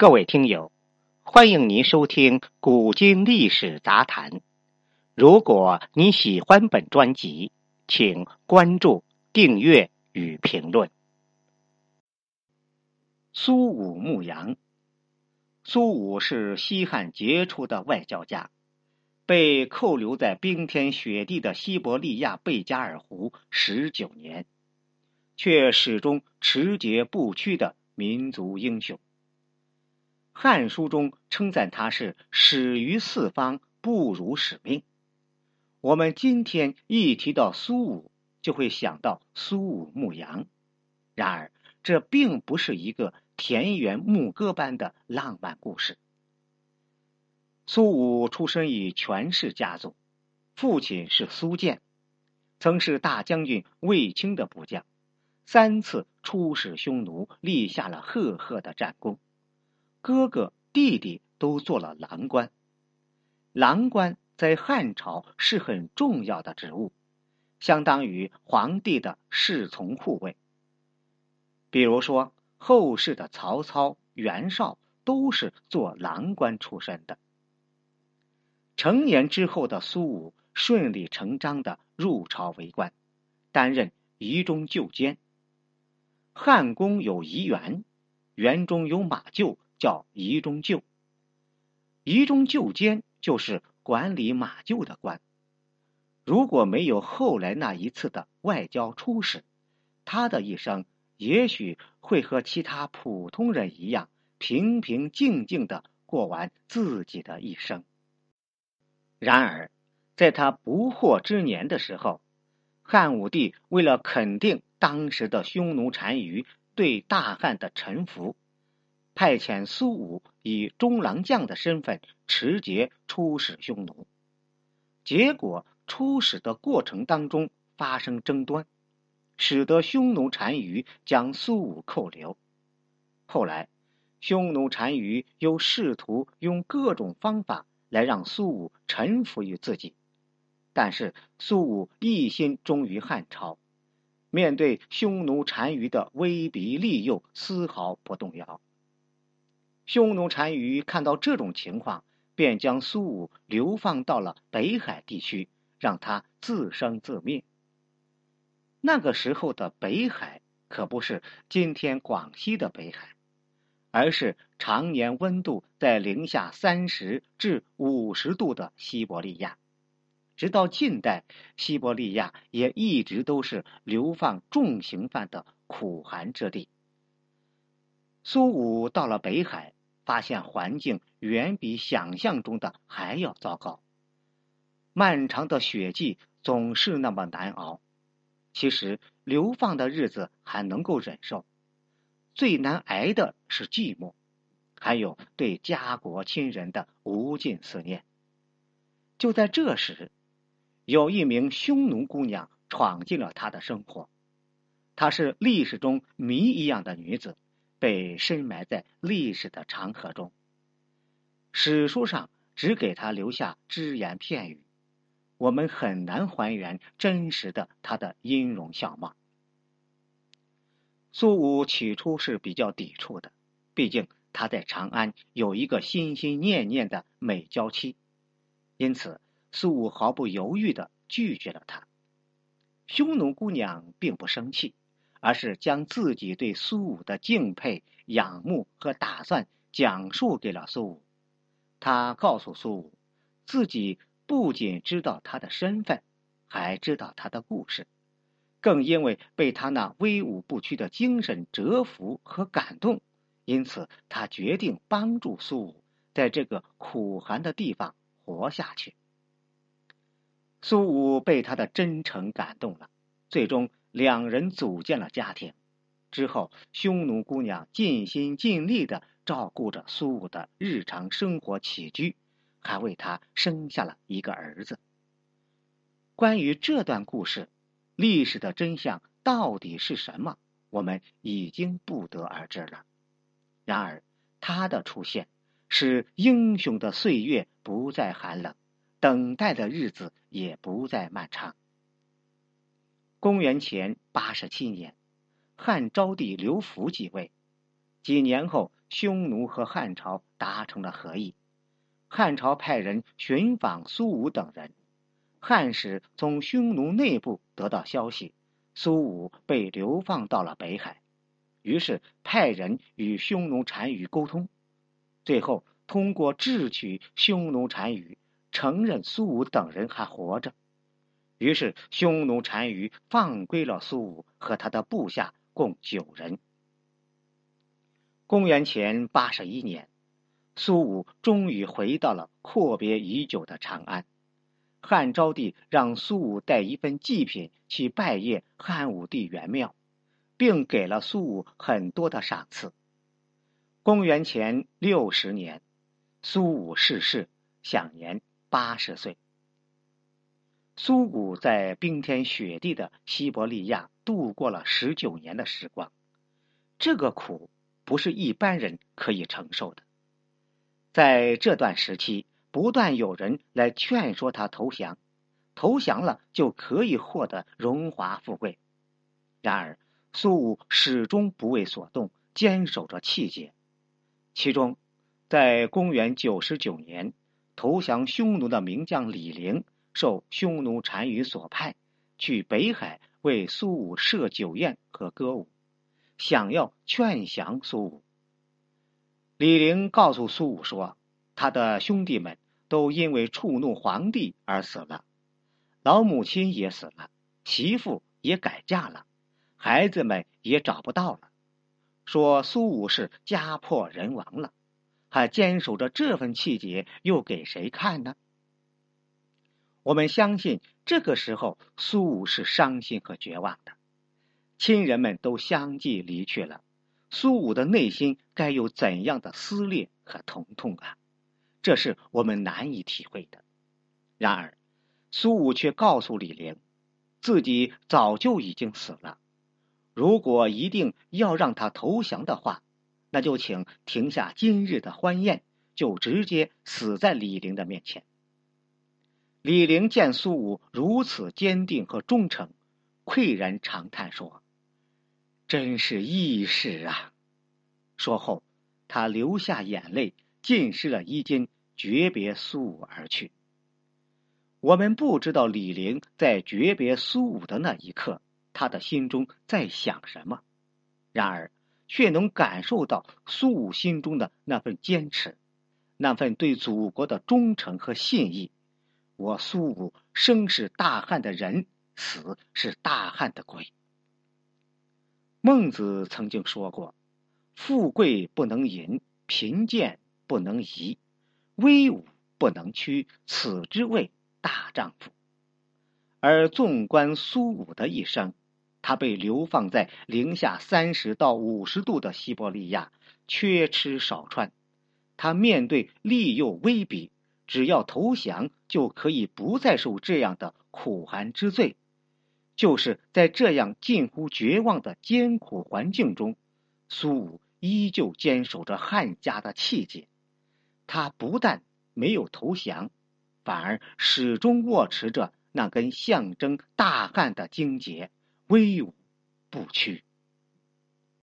各位听友，欢迎您收听《古今历史杂谈》。如果你喜欢本专辑，请关注、订阅与评论。苏武牧羊。苏武是西汉杰出的外交家，被扣留在冰天雪地的西伯利亚贝加尔湖十九年，却始终持节不屈的民族英雄。《汉书》中称赞他是“始于四方，不辱使命”。我们今天一提到苏武，就会想到苏武牧羊。然而，这并不是一个田园牧歌般的浪漫故事。苏武出身于权势家族，父亲是苏建，曾是大将军卫青的部将，三次出使匈奴，立下了赫赫的战功。哥哥、弟弟都做了郎官，郎官在汉朝是很重要的职务，相当于皇帝的侍从护卫。比如说，后世的曹操、袁绍都是做郎官出身的。成年之后的苏武顺理成章的入朝为官，担任仪中旧监。汉宫有仪园，园中有马厩。叫仪中旧，仪中旧监就是管理马厩的官。如果没有后来那一次的外交出使，他的一生也许会和其他普通人一样，平平静静的过完自己的一生。然而，在他不惑之年的时候，汉武帝为了肯定当时的匈奴单于对大汉的臣服。派遣苏武以中郎将的身份持节出使匈奴，结果出使的过程当中发生争端，使得匈奴单于将苏武扣留。后来，匈奴单于又试图用各种方法来让苏武臣服于自己，但是苏武一心忠于汉朝，面对匈奴单于的威逼利诱，丝毫不动摇。匈奴单于看到这种情况，便将苏武流放到了北海地区，让他自生自灭。那个时候的北海可不是今天广西的北海，而是常年温度在零下三十至五十度的西伯利亚。直到近代，西伯利亚也一直都是流放重刑犯的苦寒之地。苏武到了北海。发现环境远比想象中的还要糟糕。漫长的雪季总是那么难熬。其实流放的日子还能够忍受，最难挨的是寂寞，还有对家国亲人的无尽思念。就在这时，有一名匈奴姑娘闯进了他的生活。她是历史中谜一样的女子。被深埋在历史的长河中。史书上只给他留下只言片语，我们很难还原真实的他的音容笑貌。苏武起初是比较抵触的，毕竟他在长安有一个心心念念的美娇妻，因此苏武毫不犹豫的拒绝了他。匈奴姑娘并不生气。而是将自己对苏武的敬佩、仰慕和打算讲述给了苏武。他告诉苏武，自己不仅知道他的身份，还知道他的故事，更因为被他那威武不屈的精神折服和感动，因此他决定帮助苏武在这个苦寒的地方活下去。苏武被他的真诚感动了，最终。两人组建了家庭，之后，匈奴姑娘尽心尽力的照顾着苏武的日常生活起居，还为他生下了一个儿子。关于这段故事，历史的真相到底是什么，我们已经不得而知了。然而，他的出现使英雄的岁月不再寒冷，等待的日子也不再漫长。公元前八十七年，汉昭帝刘福继位，几年后，匈奴和汉朝达成了和议，汉朝派人寻访苏武等人。汉使从匈奴内部得到消息，苏武被流放到了北海，于是派人与匈奴单于沟通，最后通过智取匈奴单于，承认苏武等人还活着。于是匈奴单于放归了苏武和他的部下共九人。公元前八十一年，苏武终于回到了阔别已久的长安。汉昭帝让苏武带一份祭品去拜谒汉武帝元庙，并给了苏武很多的赏赐。公元前六十年，苏武逝世，享年八十岁。苏武在冰天雪地的西伯利亚度过了十九年的时光，这个苦。不是一般人可以承受的。在这段时期，不断有人来劝说他投降，投降了就可以获得荣华富贵。然而，苏武始终不为所动，坚守着气节。其中，在公元九十九年，投降匈奴的名将李陵，受匈奴单于所派，去北海为苏武设酒宴和歌舞。想要劝降苏武，李陵告诉苏武说：“他的兄弟们都因为触怒皇帝而死了，老母亲也死了，媳妇也改嫁了，孩子们也找不到了。说苏武是家破人亡了，还坚守着这份气节，又给谁看呢？”我们相信，这个时候苏武是伤心和绝望的。亲人们都相继离去了，苏武的内心该有怎样的撕裂和疼痛啊！这是我们难以体会的。然而，苏武却告诉李陵，自己早就已经死了。如果一定要让他投降的话，那就请停下今日的欢宴，就直接死在李陵的面前。李陵见苏武如此坚定和忠诚，喟然长叹说。真是义士啊！说后，他流下眼泪，浸湿了衣襟，诀别苏武而去。我们不知道李陵在诀别苏武的那一刻，他的心中在想什么，然而却能感受到苏武心中的那份坚持，那份对祖国的忠诚和信义。我苏武生是大汉的人，死是大汉的鬼。孟子曾经说过：“富贵不能淫，贫贱不能移，威武不能屈，此之谓大丈夫。”而纵观苏武的一生，他被流放在零下三十到五十度的西伯利亚，缺吃少穿。他面对利诱威逼，只要投降就可以不再受这样的苦寒之罪。就是在这样近乎绝望的艰苦环境中，苏武依旧坚守着汉家的气节。他不但没有投降，反而始终握持着那根象征大汉的荆节，威武不屈。